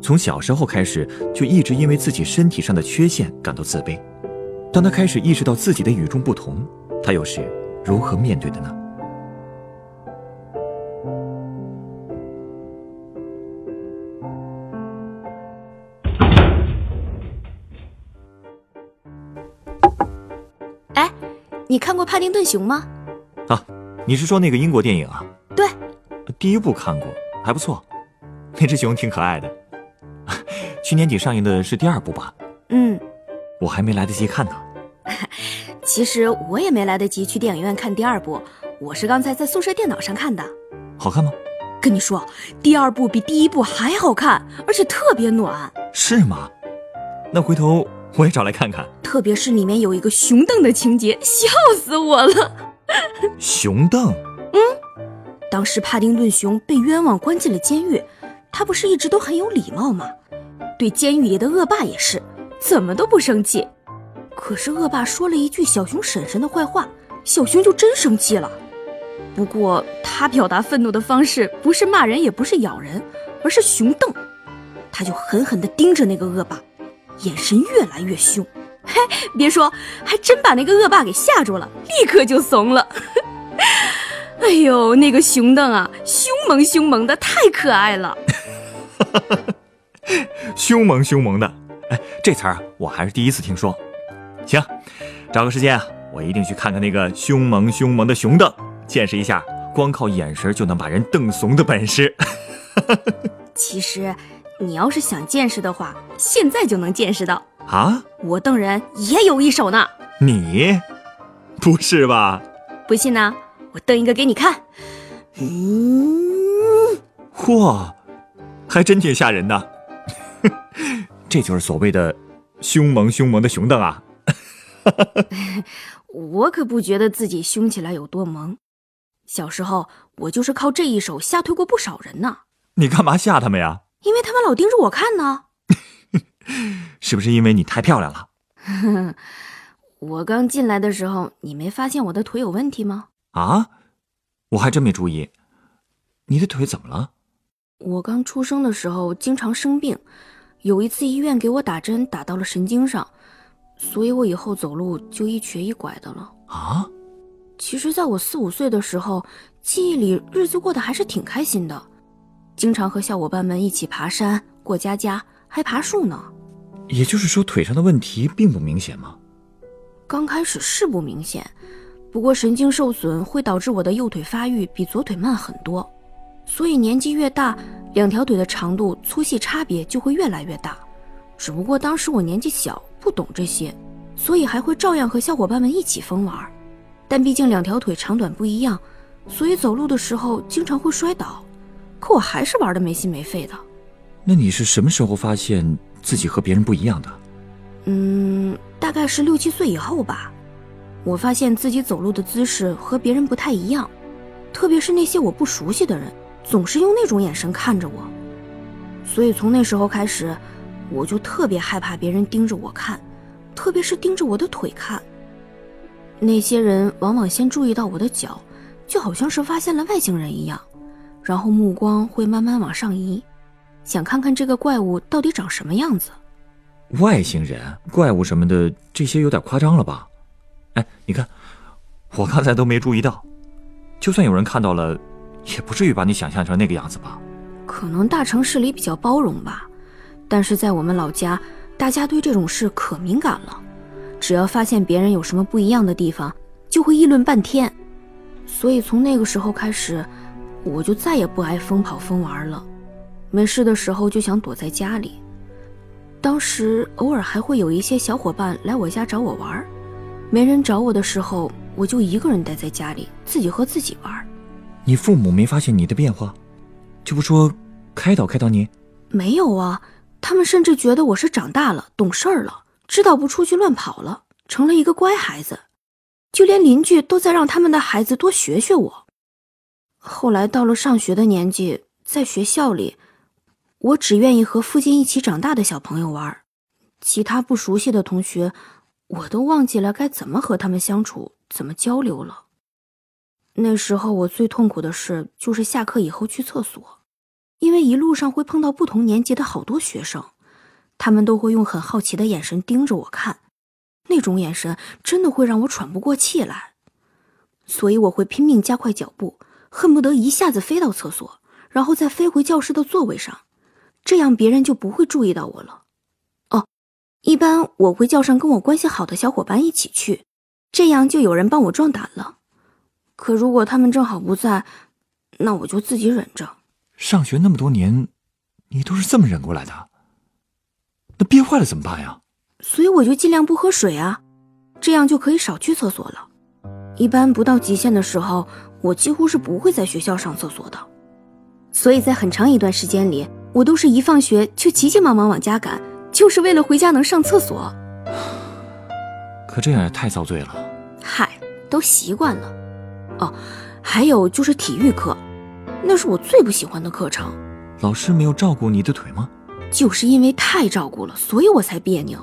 从小时候开始就一直因为自己身体上的缺陷感到自卑。当他开始意识到自己的与众不同，他又是如何面对的呢？哎，你看过《帕丁顿熊》吗？啊，你是说那个英国电影啊？对，第一部看过，还不错。那只熊挺可爱的。去年底上映的是第二部吧？嗯，我还没来得及看呢。其实我也没来得及去电影院看第二部，我是刚才在宿舍电脑上看的。好看吗？跟你说，第二部比第一部还好看，而且特别暖。是吗？那回头我也找来看看。特别是里面有一个熊瞪的情节，笑死我了。熊瞪？嗯，当时帕丁顿熊被冤枉关进了监狱，他不是一直都很有礼貌吗？对监狱里的恶霸也是，怎么都不生气。可是恶霸说了一句小熊婶婶的坏话，小熊就真生气了。不过他表达愤怒的方式不是骂人，也不是咬人，而是熊瞪。他就狠狠地盯着那个恶霸，眼神越来越凶。嘿，别说，还真把那个恶霸给吓住了，立刻就怂了。哎呦，那个熊瞪啊，凶萌凶萌的，太可爱了。凶猛凶猛的，哎，这词儿我还是第一次听说。行，找个时间啊，我一定去看看那个凶猛凶猛的熊瞪，见识一下光靠眼神就能把人瞪怂的本事。其实，你要是想见识的话，现在就能见识到啊！我瞪人也有一手呢。你，不是吧？不信呢，我瞪一个给你看。嗯，嚯，还真挺吓人的。这就是所谓的凶萌凶萌的熊瞪啊！我可不觉得自己凶起来有多萌。小时候我就是靠这一手吓退过不少人呢。你干嘛吓他们呀？因为他们老盯着我看呢。是不是因为你太漂亮了？我刚进来的时候，你没发现我的腿有问题吗？啊，我还真没注意。你的腿怎么了？我刚出生的时候经常生病，有一次医院给我打针打到了神经上，所以我以后走路就一瘸一拐的了。啊？其实，在我四五岁的时候，记忆里日子过得还是挺开心的，经常和小伙伴们一起爬山、过家家，还爬树呢。也就是说，腿上的问题并不明显吗？刚开始是不明显，不过神经受损会导致我的右腿发育比左腿慢很多，所以年纪越大，两条腿的长度粗细差别就会越来越大。只不过当时我年纪小，不懂这些，所以还会照样和小伙伴们一起疯玩。但毕竟两条腿长短不一样，所以走路的时候经常会摔倒。可我还是玩的没心没肺的。那你是什么时候发现自己和别人不一样的？嗯，大概是六七岁以后吧，我发现自己走路的姿势和别人不太一样，特别是那些我不熟悉的人，总是用那种眼神看着我。所以从那时候开始，我就特别害怕别人盯着我看，特别是盯着我的腿看。那些人往往先注意到我的脚，就好像是发现了外星人一样，然后目光会慢慢往上移，想看看这个怪物到底长什么样子。外星人、怪物什么的，这些有点夸张了吧？哎，你看，我刚才都没注意到，就算有人看到了，也不至于把你想象成那个样子吧？可能大城市里比较包容吧，但是在我们老家，大家对这种事可敏感了，只要发现别人有什么不一样的地方，就会议论半天。所以从那个时候开始，我就再也不爱疯跑疯玩了，没事的时候就想躲在家里。当时偶尔还会有一些小伙伴来我家找我玩，没人找我的时候，我就一个人待在家里，自己和自己玩。你父母没发现你的变化，就不说开导开导你？没有啊，他们甚至觉得我是长大了，懂事儿了，知道不出去乱跑了，成了一个乖孩子，就连邻居都在让他们的孩子多学学我。后来到了上学的年纪，在学校里，我只愿意和附近一起长大的小朋友玩，其他不熟悉的同学，我都忘记了该怎么和他们相处，怎么交流了。那时候我最痛苦的事就是下课以后去厕所，因为一路上会碰到不同年级的好多学生，他们都会用很好奇的眼神盯着我看，那种眼神真的会让我喘不过气来，所以我会拼命加快脚步。恨不得一下子飞到厕所，然后再飞回教室的座位上，这样别人就不会注意到我了。哦，一般我会叫上跟我关系好的小伙伴一起去，这样就有人帮我壮胆了。可如果他们正好不在，那我就自己忍着。上学那么多年，你都是这么忍过来的？那憋坏了怎么办呀？所以我就尽量不喝水啊，这样就可以少去厕所了。一般不到极限的时候。我几乎是不会在学校上厕所的，所以在很长一段时间里，我都是一放学就急急忙忙往家赶，就是为了回家能上厕所。可这样也太遭罪了。嗨，都习惯了。哦，还有就是体育课，那是我最不喜欢的课程。老师没有照顾你的腿吗？就是因为太照顾了，所以我才别扭。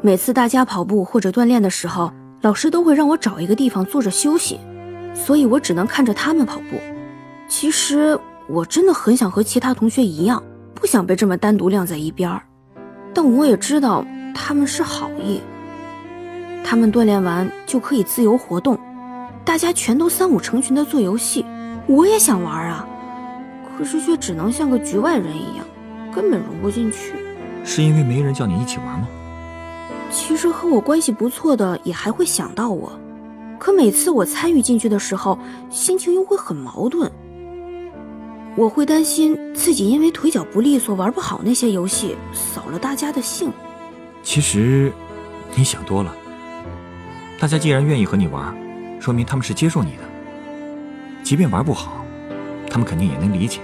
每次大家跑步或者锻炼的时候，老师都会让我找一个地方坐着休息。所以我只能看着他们跑步。其实我真的很想和其他同学一样，不想被这么单独晾在一边儿。但我也知道他们是好意。他们锻炼完就可以自由活动，大家全都三五成群的做游戏。我也想玩啊，可是却只能像个局外人一样，根本融不进去。是因为没人叫你一起玩吗？其实和我关系不错的也还会想到我。可每次我参与进去的时候，心情又会很矛盾。我会担心自己因为腿脚不利索玩不好那些游戏，扫了大家的兴。其实，你想多了。大家既然愿意和你玩，说明他们是接受你的。即便玩不好，他们肯定也能理解。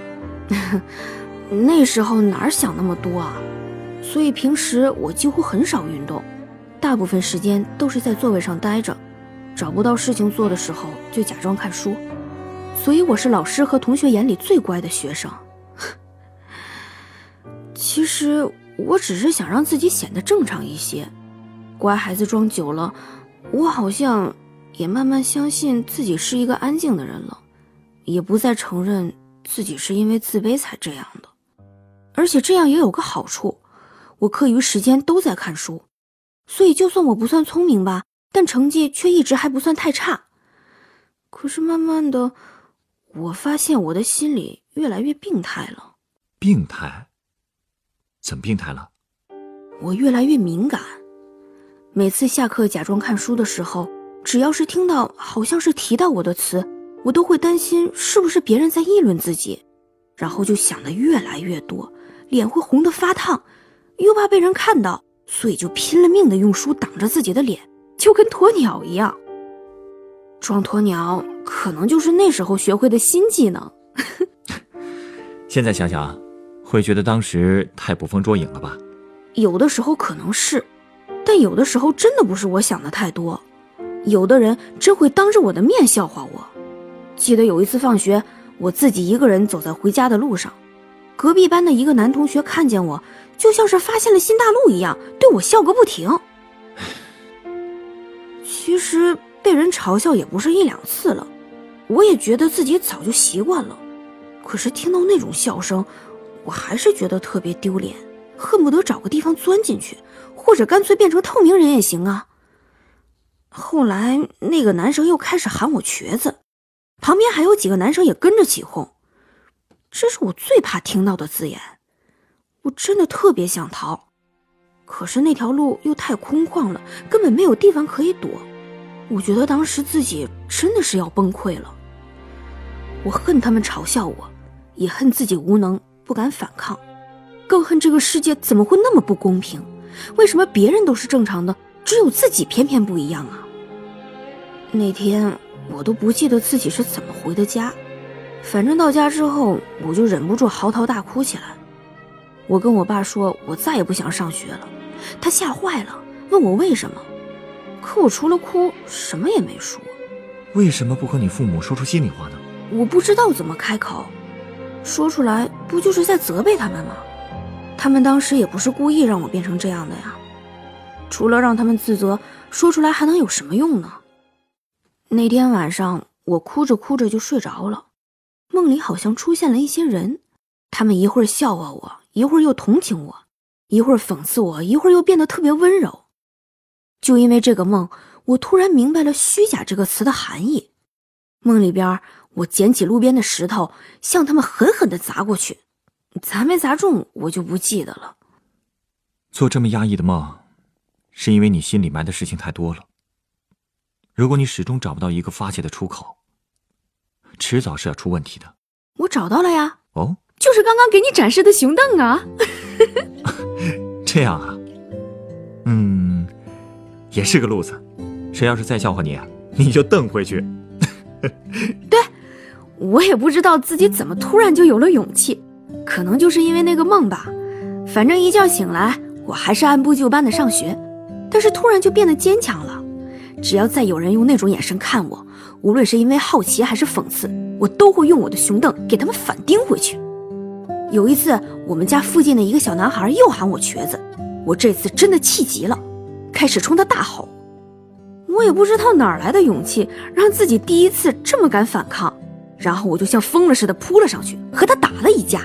那时候哪想那么多啊？所以平时我几乎很少运动，大部分时间都是在座位上待着。找不到事情做的时候，就假装看书，所以我是老师和同学眼里最乖的学生。其实我只是想让自己显得正常一些，乖孩子装久了，我好像也慢慢相信自己是一个安静的人了，也不再承认自己是因为自卑才这样的。而且这样也有个好处，我课余时间都在看书，所以就算我不算聪明吧。但成绩却一直还不算太差，可是慢慢的，我发现我的心里越来越病态了。病态？怎么病态了？我越来越敏感，每次下课假装看书的时候，只要是听到好像是提到我的词，我都会担心是不是别人在议论自己，然后就想的越来越多，脸会红得发烫，又怕被人看到，所以就拼了命的用书挡着自己的脸。就跟鸵鸟一样，装鸵鸟可能就是那时候学会的新技能。现在想想，会觉得当时太捕风捉影了吧？有的时候可能是，但有的时候真的不是我想的太多。有的人真会当着我的面笑话我。记得有一次放学，我自己一个人走在回家的路上，隔壁班的一个男同学看见我，就像是发现了新大陆一样，对我笑个不停。其实被人嘲笑也不是一两次了，我也觉得自己早就习惯了。可是听到那种笑声，我还是觉得特别丢脸，恨不得找个地方钻进去，或者干脆变成透明人也行啊。后来那个男生又开始喊我瘸子，旁边还有几个男生也跟着起哄，这是我最怕听到的字眼。我真的特别想逃，可是那条路又太空旷了，根本没有地方可以躲。我觉得当时自己真的是要崩溃了。我恨他们嘲笑我，也恨自己无能不敢反抗，更恨这个世界怎么会那么不公平？为什么别人都是正常的，只有自己偏偏不一样啊？那天我都不记得自己是怎么回的家，反正到家之后我就忍不住嚎啕大哭起来。我跟我爸说，我再也不想上学了，他吓坏了，问我为什么，可我除了哭什么也没说。为什么不和你父母说出心里话呢？我不知道怎么开口，说出来不就是在责备他们吗？他们当时也不是故意让我变成这样的呀，除了让他们自责，说出来还能有什么用呢？那天晚上，我哭着哭着就睡着了，梦里好像出现了一些人，他们一会儿笑话我，一会儿又同情我，一会儿讽刺我，一会儿又变得特别温柔。就因为这个梦，我突然明白了“虚假”这个词的含义。梦里边，我捡起路边的石头，向他们狠狠地砸过去，砸没砸中我就不记得了。做这么压抑的梦，是因为你心里埋的事情太多了。如果你始终找不到一个发泄的出口，迟早是要出问题的。我找到了呀！哦，就是刚刚给你展示的熊凳啊！这样啊，嗯，也是个路子。谁要是再笑话你，你就瞪回去。对，我也不知道自己怎么突然就有了勇气，可能就是因为那个梦吧。反正一觉醒来，我还是按部就班的上学，但是突然就变得坚强了。只要再有人用那种眼神看我，无论是因为好奇还是讽刺，我都会用我的熊凳给他们反钉回去。有一次，我们家附近的一个小男孩又喊我瘸子，我这次真的气急了，开始冲他大吼。我也不知道哪来的勇气，让自己第一次这么敢反抗，然后我就像疯了似的扑了上去，和他打了一架。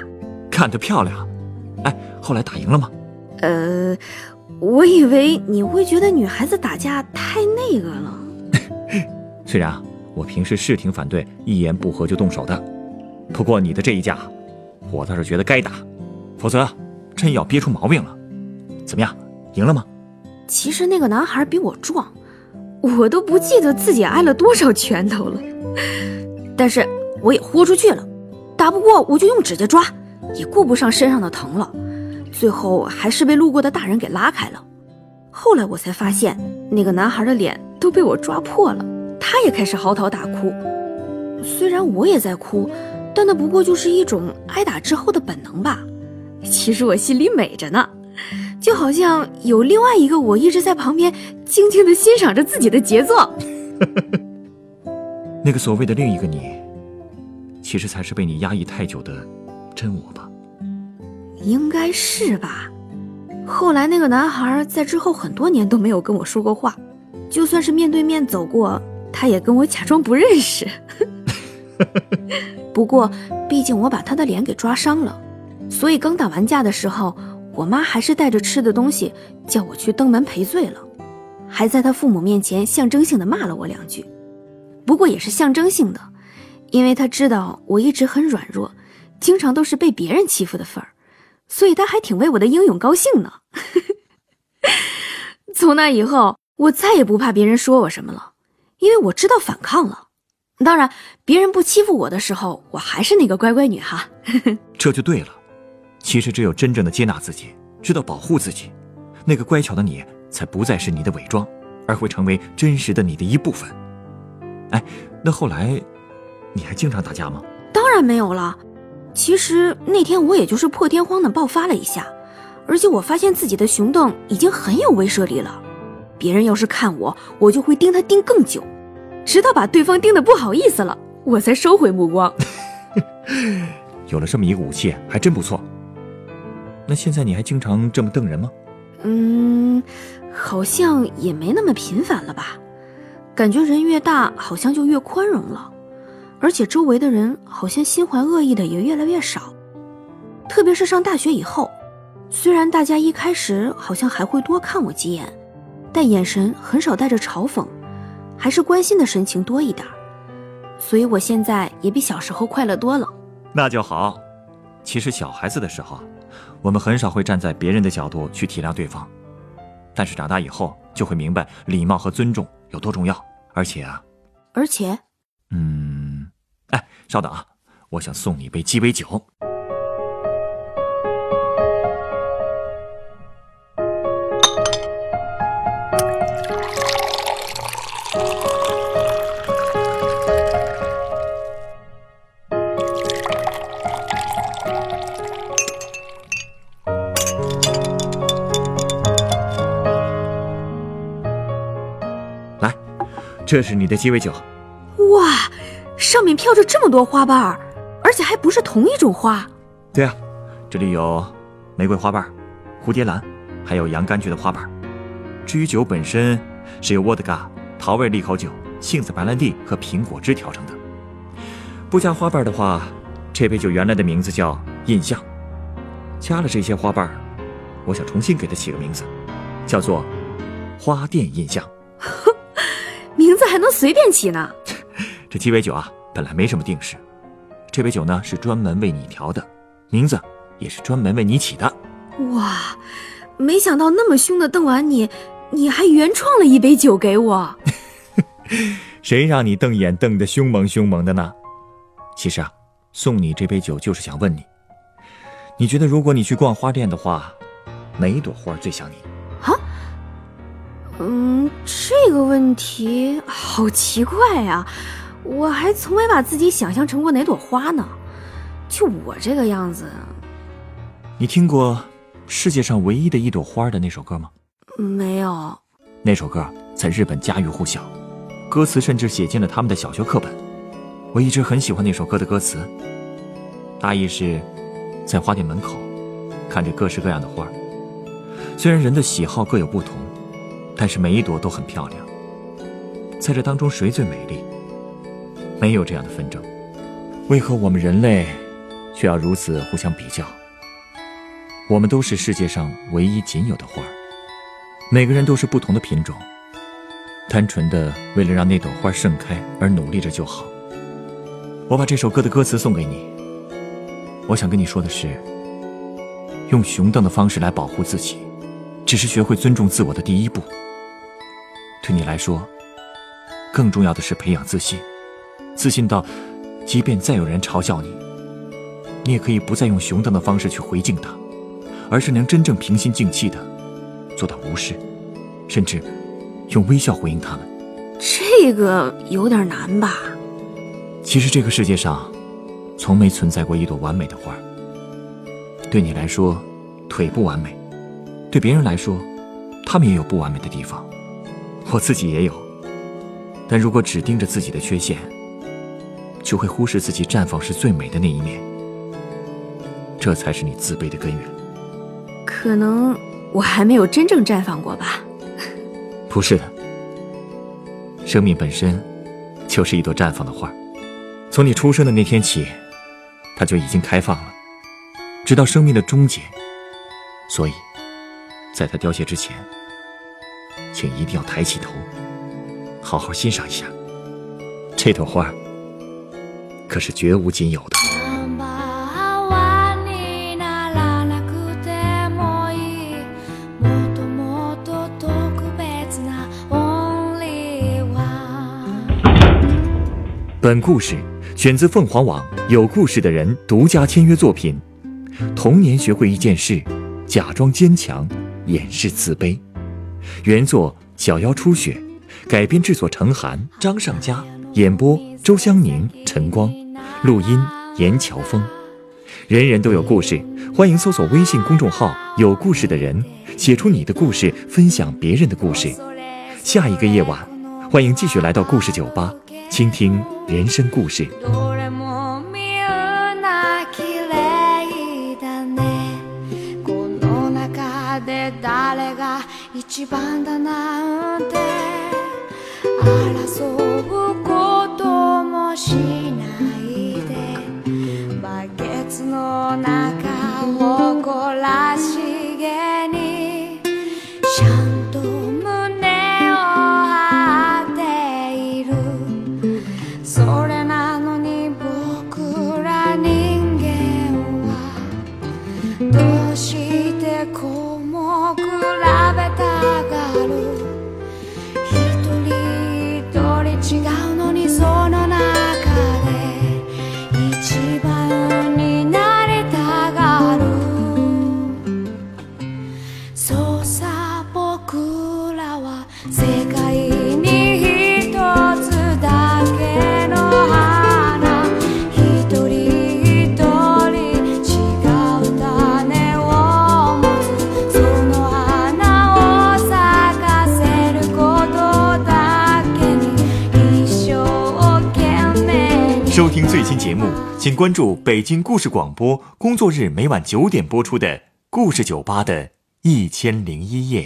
干得漂亮！哎，后来打赢了吗？呃。我以为你会觉得女孩子打架太那个了。虽然我平时是挺反对一言不合就动手的，不过你的这一架，我倒是觉得该打，否则真要憋出毛病了。怎么样，赢了吗？其实那个男孩比我壮，我都不记得自己挨了多少拳头了。但是我也豁出去了，打不过我就用指甲抓，也顾不上身上的疼了。最后还是被路过的大人给拉开了。后来我才发现，那个男孩的脸都被我抓破了，他也开始嚎啕大哭。虽然我也在哭，但那不过就是一种挨打之后的本能吧。其实我心里美着呢，就好像有另外一个我一直在旁边静静的欣赏着自己的杰作。那个所谓的另一个你，其实才是被你压抑太久的真我吧。应该是吧。后来那个男孩在之后很多年都没有跟我说过话，就算是面对面走过，他也跟我假装不认识。不过，毕竟我把他的脸给抓伤了，所以刚打完架的时候，我妈还是带着吃的东西叫我去登门赔罪了，还在他父母面前象征性的骂了我两句。不过也是象征性的，因为他知道我一直很软弱，经常都是被别人欺负的份儿。所以他还挺为我的英勇高兴呢。从那以后，我再也不怕别人说我什么了，因为我知道反抗了。当然，别人不欺负我的时候，我还是那个乖乖女哈。这就对了。其实，只有真正的接纳自己，知道保护自己，那个乖巧的你，才不再是你的伪装，而会成为真实的你的一部分。哎，那后来，你还经常打架吗？当然没有了。其实那天我也就是破天荒的爆发了一下，而且我发现自己的熊凳已经很有威慑力了。别人要是看我，我就会盯他盯更久，直到把对方盯得不好意思了，我才收回目光。有了这么一个武器，还真不错。那现在你还经常这么瞪人吗？嗯，好像也没那么频繁了吧。感觉人越大，好像就越宽容了。而且周围的人好像心怀恶意的也越来越少，特别是上大学以后，虽然大家一开始好像还会多看我几眼，但眼神很少带着嘲讽，还是关心的神情多一点。所以我现在也比小时候快乐多了。那就好。其实小孩子的时候，我们很少会站在别人的角度去体谅对方，但是长大以后就会明白礼貌和尊重有多重要。而且啊，而且，稍等啊我想送你一杯鸡尾酒。来这是你的鸡尾酒。哇，上面飘着这么多花瓣儿，而且还不是同一种花。对啊，这里有玫瑰花瓣、蝴蝶兰，还有洋甘菊的花瓣。至于酒本身，是由沃德嘎、桃味利口酒、杏子白兰地和苹果汁调成的。不加花瓣的话，这杯酒原来的名字叫印象。加了这些花瓣，我想重新给它起个名字，叫做花店印象。名字还能随便起呢？这鸡尾酒啊，本来没什么定式。这杯酒呢，是专门为你调的，名字也是专门为你起的。哇，没想到那么凶的瞪完你，你还原创了一杯酒给我。谁让你瞪眼瞪得凶猛凶猛的呢？其实啊，送你这杯酒就是想问你，你觉得如果你去逛花店的话，哪一朵花最像你？啊？嗯，这个问题好奇怪呀，我还从没把自己想象成过哪朵花呢。就我这个样子，你听过《世界上唯一的一朵花》的那首歌吗？没有。那首歌在日本家喻户晓，歌词甚至写进了他们的小学课本。我一直很喜欢那首歌的歌词，大意是，在花店门口，看着各式各样的花虽然人的喜好各有不同，但是每一朵都很漂亮。在这当中，谁最美丽？没有这样的纷争。为何我们人类却要如此互相比较？我们都是世界上唯一仅有的花每个人都是不同的品种，单纯的为了让那朵花盛开而努力着就好。我把这首歌的歌词送给你。我想跟你说的是，用熊瞪的方式来保护自己，只是学会尊重自我的第一步。对你来说，更重要的是培养自信，自信到，即便再有人嘲笑你，你也可以不再用熊瞪的方式去回敬他，而是能真正平心静气的做到无视，甚至用微笑回应他们。这个有点难吧？其实这个世界上，从没存在过一朵完美的花。对你来说，腿不完美；对别人来说，他们也有不完美的地方。我自己也有。但如果只盯着自己的缺陷，就会忽视自己绽放时最美的那一面。这才是你自卑的根源。可能我还没有真正绽放过吧。不是的，生命本身就是一朵绽放的花。从你出生的那天起，它就已经开放了，直到生命的终结。所以，在它凋谢之前，请一定要抬起头，好好欣赏一下这朵花，可是绝无仅有的。本故事。选自凤凰网有故事的人独家签约作品，《童年学会一件事，假装坚强，掩饰自卑》。原作小妖初雪，改编制作陈寒、张尚佳，演播周香宁、陈光，录音严乔峰。人人都有故事，欢迎搜索微信公众号“有故事的人”，写出你的故事，分享别人的故事。下一个夜晚，欢迎继续来到故事酒吧。倾听人生故事。この中で誰が一番だなんて争うこと しないでバケツの中をこらしげに关注北京故事广播，工作日每晚九点播出的《故事酒吧》的《一千零一夜》。